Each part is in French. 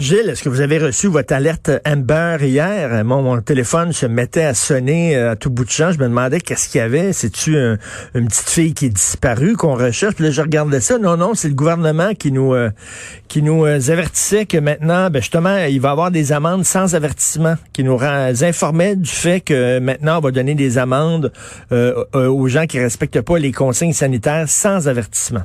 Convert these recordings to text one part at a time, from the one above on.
Gilles, est-ce que vous avez reçu votre alerte Amber hier? Mon, mon téléphone se mettait à sonner euh, à tout bout de champ. Je me demandais qu'est-ce qu'il y avait. C'est-tu un- une petite fille qui est disparue qu'on recherche? Là, je regardais ça. Non, non, c'est le gouvernement qui nous euh, qui nous euh, avertissait que maintenant, ben justement, il va y avoir des amendes sans avertissement, qui nous informait du fait que maintenant, on va donner des amendes aux gens qui respectent pas les consignes sanitaires sans avertissement.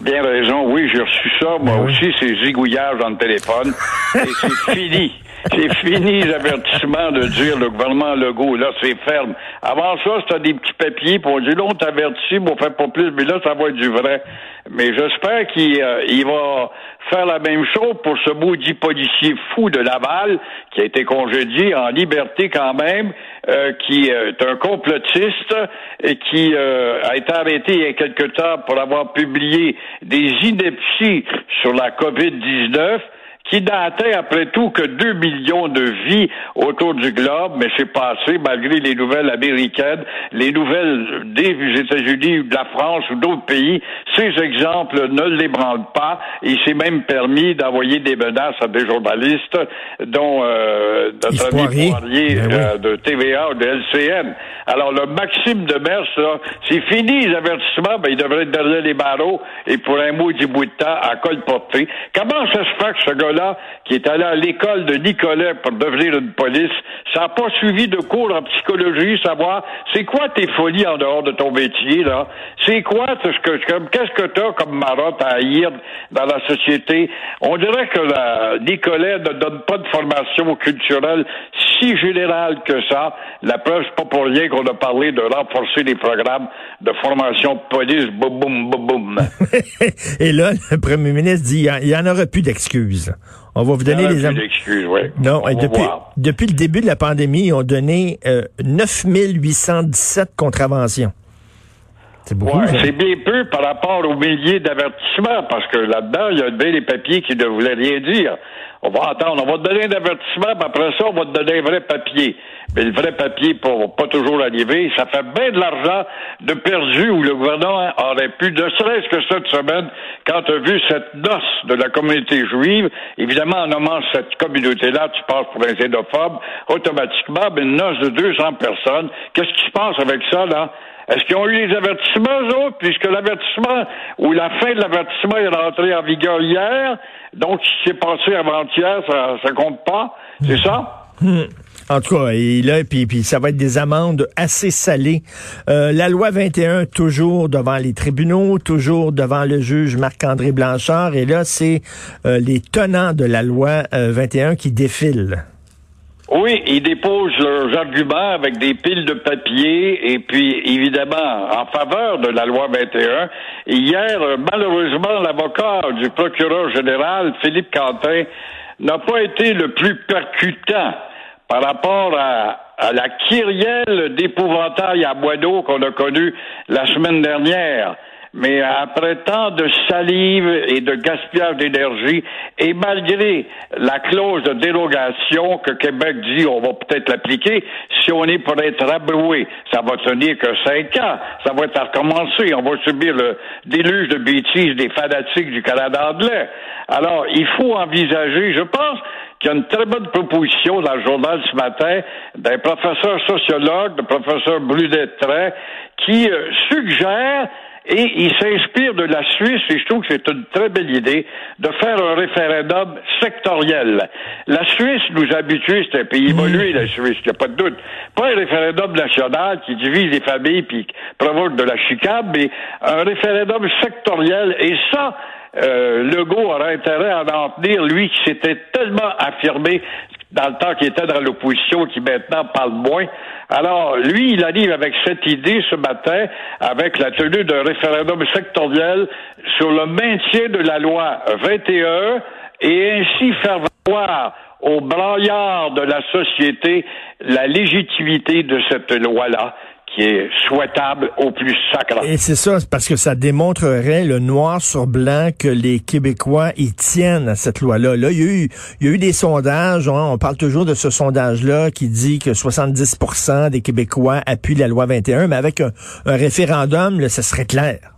Bien raison, oui, j'ai reçu ça. Moi Ben oui. aussi, c'est zigouillage dans le téléphone. Et c'est fini. C'est fini l'avertissement de dire le gouvernement Legault, là, c'est ferme. Avant ça, c'était des petits papiers, on dit, là, on t'avertit, mais on fait pas plus, mais là, ça va être du vrai. Mais j'espère qu'il euh, il va faire la même chose pour ce maudit policier fou de Laval, qui a été congédié en liberté quand même, euh, qui euh, est un complotiste et qui euh, a été arrêté il y a quelque temps pour avoir publié des inepties sur la COVID-19 qui datait après tout que 2 millions de vies autour du globe, mais c'est passé malgré les nouvelles américaines, les nouvelles des États-Unis, de la France ou d'autres pays. Ces exemples ne l'ébranlent pas. Il s'est même permis d'envoyer des menaces à des journalistes, dont euh, notre ami Poirier. Poirier Ben oui. euh, de TVA ou de LCN. Alors, le Maxime de Mers, c'est fini les avertissements, ben, il devrait être derrière les barreaux et pour un mot du bout de temps à col porté. Comment ça se fait que ce gars-là, qui est allé à l'école de Nicolet pour devenir une police, ça n'a pas suivi de cours en psychologie, savoir c'est quoi tes folies en dehors de ton métier, là? C'est quoi ce que, qu'est-ce que t'as comme marotte à haïr dans la société? On dirait que la, Nicolet ne donne pas de formation culturelle si générale que ça. La preuve, c'est pas pour rien qu'on a parlé de renforcer les programmes de formation de police, boum, boum, boum, boum. Et là, le premier ministre dit, il y en- il y en aura plus d'excuses. On va vous donner les am- ouais. Non, On depuis, depuis le début de la pandémie, ils ont donné euh, 9817 contraventions. C'est beaucoup. Ouais, c'est bien peu par rapport aux milliers d'avertissements, parce que là-dedans, il y a bien des papiers qui ne voulaient rien dire. On va attendre, on va te donner un avertissement, puis après ça, on va te donner un vrai papier. Mais le vrai papier pour pas toujours arriver, ça fait bien de l'argent de perdu où le gouvernement aurait pu, ne serait-ce que cette semaine, quand tu as vu cette noce de la communauté juive, évidemment, en nommant cette communauté-là, tu passes pour un xénophobe, automatiquement, ben, une noce de 200 personnes, qu'est-ce qui se passe avec ça, là? Est-ce qu'ils ont eu les avertissements, eux autres, puisque l'avertissement ou la fin de l'avertissement est rentré en vigueur hier, donc ce qui s'est passé avant-hier, ça, ça compte pas, c'est ça? En tout cas, et là, puis, puis ça va être des amendes assez salées. Euh, la loi 21, toujours devant les tribunaux, toujours devant le juge Marc-André Blanchard. Et là, c'est euh, les tenants de la loi euh, 21 qui défilent. Oui, ils déposent leurs arguments avec des piles de papier et puis évidemment en faveur de la loi 21. Hier, malheureusement, l'avocat du procureur général, Philippe Quentin, n'a pas été le plus percutant par rapport à, à la kyrielle d'épouvantail à bois d'eau qu'on a connue la semaine dernière. Mais après tant de salive et de gaspillage d'énergie, et malgré la clause de dérogation que Québec dit on va peut-être l'appliquer, si on est pour être rabroué, ça va tenir que cinq ans, ça va être à recommencer, on va subir le déluge de bêtises des fanatiques du Canada anglais. Alors, il faut envisager, je pense, qu'il y a une très bonne proposition dans le journal ce matin d'un professeur sociologue, le professeur Brudet-Tray, qui euh, suggère et il s'inspire de la Suisse, et je trouve que c'est une très belle idée, de faire un référendum sectoriel. La Suisse nous habitue, c'est un pays évolué, la Suisse, il n'y a pas de doute. Pas un référendum national qui divise les familles puis qui provoque de la chicane, mais un référendum sectoriel. Et ça, euh, Legault aurait intérêt à en tenir, lui qui s'était tellement affirmé dans le temps qu'il était dans l'opposition, qui maintenant parle moins. Alors, lui, il arrive avec cette idée ce matin, avec la tenue d'un référendum sectoriel sur le maintien de la loi 21 et ainsi faire valoir aux braillards de la société la légitimité de cette loi-là qui est souhaitable au plus sacré. Et c'est ça, parce que ça démontrerait le noir sur blanc que les Québécois y tiennent à cette loi-là. Là, il y a eu, il y a eu des sondages, hein, on parle toujours de ce sondage-là qui dit que 70% des Québécois appuient la loi 21, mais avec un, référendum, là, ça serait clair.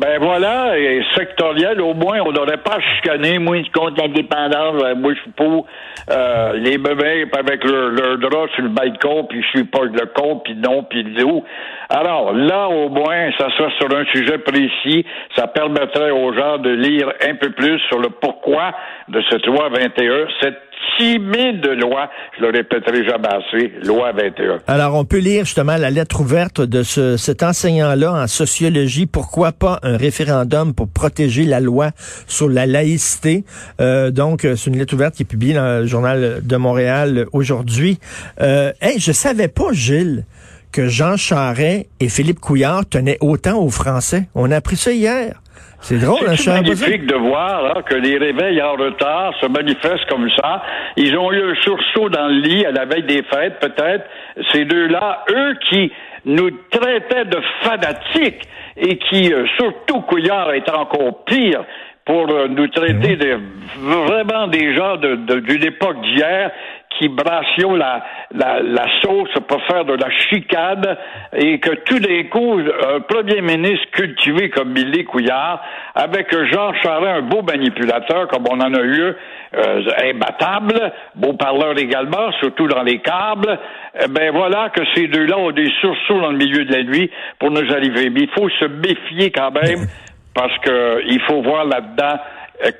Ben voilà, et sectoriel, au moins, on n'aurait pas chicané. Moi, compte l'indépendance, euh, moi, je suis pour euh, les bébés avec leur, leur, drap sur le balcon, puis je suis pas le con, puis non, puis où. Alors, là, au moins, ça sera sur un sujet précis. Ça permettrait aux gens de lire un peu plus sur le pourquoi de cette loi 21, cette de loi. Je le répéterai jamais assez. Loi 21. Alors, on peut lire justement la lettre ouverte de ce, cet enseignant-là en sociologie. Pourquoi pas un référendum pour protéger la loi sur la laïcité? Euh, donc, c'est une lettre ouverte qui est publiée dans le journal de Montréal aujourd'hui. Euh, hey, je savais pas, Gilles, que Jean Charret et Philippe Couillard tenaient autant aux Français. On a appris ça hier. C'est drôle, hein, C'est magnifique de voir que les réveils en retard se manifestent comme ça. Ils ont eu un sursaut dans le lit à la veille des fêtes, peut-être. Ces deux-là, eux qui nous traitaient de fanatiques et qui, euh, surtout Couillard, est encore pire pour euh, nous traiter de vraiment des gens d'une de, époque d'hier qui brassions la, la, la, sauce pour faire de la chicane et que tout d'un coup, un premier ministre cultivé comme Billy Couillard, avec Jean Charest, un beau manipulateur comme on en a eu, euh, imbattable, beau parleur également, surtout dans les câbles, eh ben voilà que ces deux-là ont des sursauts dans le milieu de la nuit pour nous arriver. Mais il faut se méfier quand même parce que il faut voir là-dedans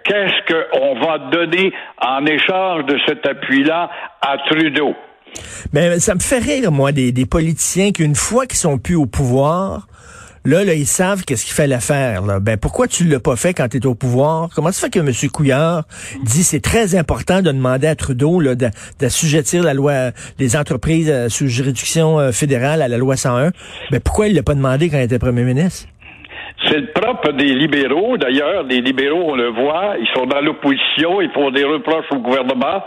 qu'est-ce qu'on va donner en échange de cet appui-là à Trudeau? Mais ça me fait rire, moi, des, politiciens qui, une fois qu'ils sont plus au pouvoir, Là, là, ils savent qu'est-ce qu'il fallait faire. Là. Ben, pourquoi tu l'as pas fait quand tu es au pouvoir? Comment ça fait que M. Couillard dit c'est très important de demander à Trudeau d'assujettir la loi des entreprises euh, sous juridiction euh, fédérale à la loi 101? Ben, pourquoi il l'a pas demandé quand il était premier ministre? C'est le propre des libéraux. D'ailleurs, les libéraux, on le voit, ils sont dans l'opposition, ils font des reproches au gouvernement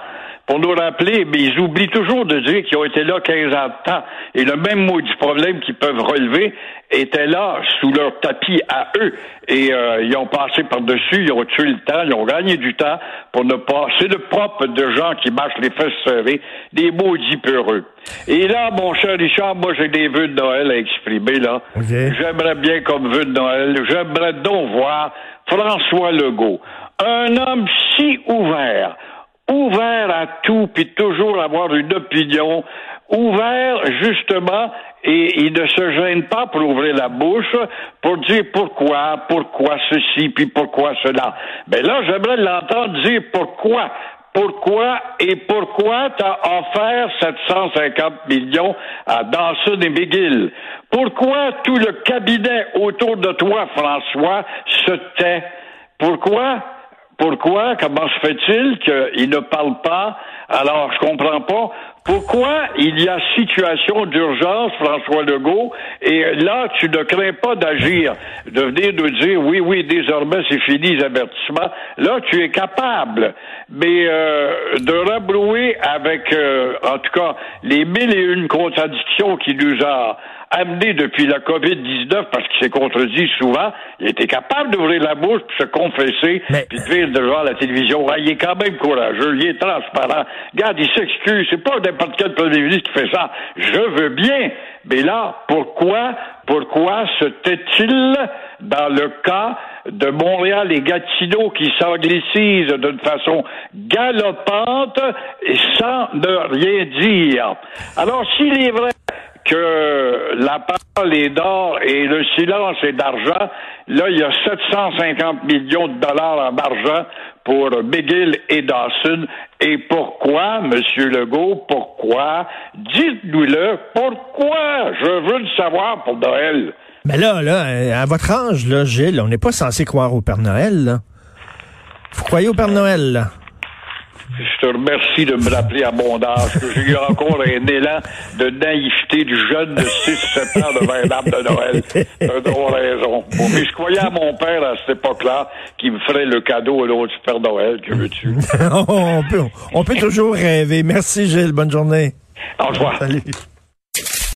pour nous rappeler, mais ils oublient toujours de dire qu'ils ont été là 15 ans de temps. Et le même mot du problème qu'ils peuvent relever était là sous leur tapis à eux. Et euh, ils ont passé par-dessus, ils ont tué le temps, ils ont gagné du temps pour ne pas... C'est le propre de gens qui marchent les fesses serrées, des maudits peureux. Et là, mon cher Richard, moi j'ai des vœux de Noël à exprimer, là. J'aimerais bien comme vœu de Noël, j'aimerais donc voir François Legault, un homme si ouvert, ouvert à tout, puis toujours avoir une opinion, ouvert justement, et il ne se gêne pas pour ouvrir la bouche, pour dire pourquoi, pourquoi ceci, puis pourquoi cela. Mais ben là, j'aimerais l'entendre dire pourquoi. Pourquoi et pourquoi t'as offert 750 millions à Dawson et McGill? Pourquoi tout le cabinet autour de toi, François, se tait? Pourquoi? Pourquoi? Comment se fait-il qu'il ne parle pas? Alors, je comprends pas. Pourquoi il y a situation d'urgence, François Legault, et là, tu ne crains pas d'agir, de venir nous dire, oui, oui, désormais, c'est fini les avertissements. Là, tu es capable. Mais euh, de rabrouer avec, euh, en tout cas, les mille et une contradictions qui nous a amené depuis la COVID-19 parce qu'il s'est contredit souvent, il était capable d'ouvrir la bouche puis se confesser puis de dire devant la télévision, ah, il est quand même courageux, il est transparent. Regarde, il s'excuse, c'est pas n'importe quel premier ministre qui fait ça. Je veux bien, mais là, pourquoi, pourquoi se tait-il dans le cas de Montréal et Gatineau qui s'anglicisent d'une façon galopante et sans ne rien dire? Alors, s'il est vrai que la parole est d'or et le silence est d'argent. Là, il y a 750 millions de dollars en argent pour McGill et Dawson. Et pourquoi, Monsieur Legault, pourquoi? Dites-nous-le. Pourquoi? Je veux le savoir pour Noël. Mais là, là, à votre âge, là, Gilles, on n'est pas censé croire au Père Noël. Vous croyez au Père Noël, là? Je te remercie de me rappeler à mon âge que j'ai eu encore un élan de naïveté du jeune de 6-7 ans devant un arbre de Noël. T'as raison. Bon, mais je croyais à mon père à cette époque-là qui me ferait le cadeau à l'autre Père Noël, que veux-tu? on, peut, on peut toujours rêver. Merci Gilles, bonne journée. Au revoir. Salut.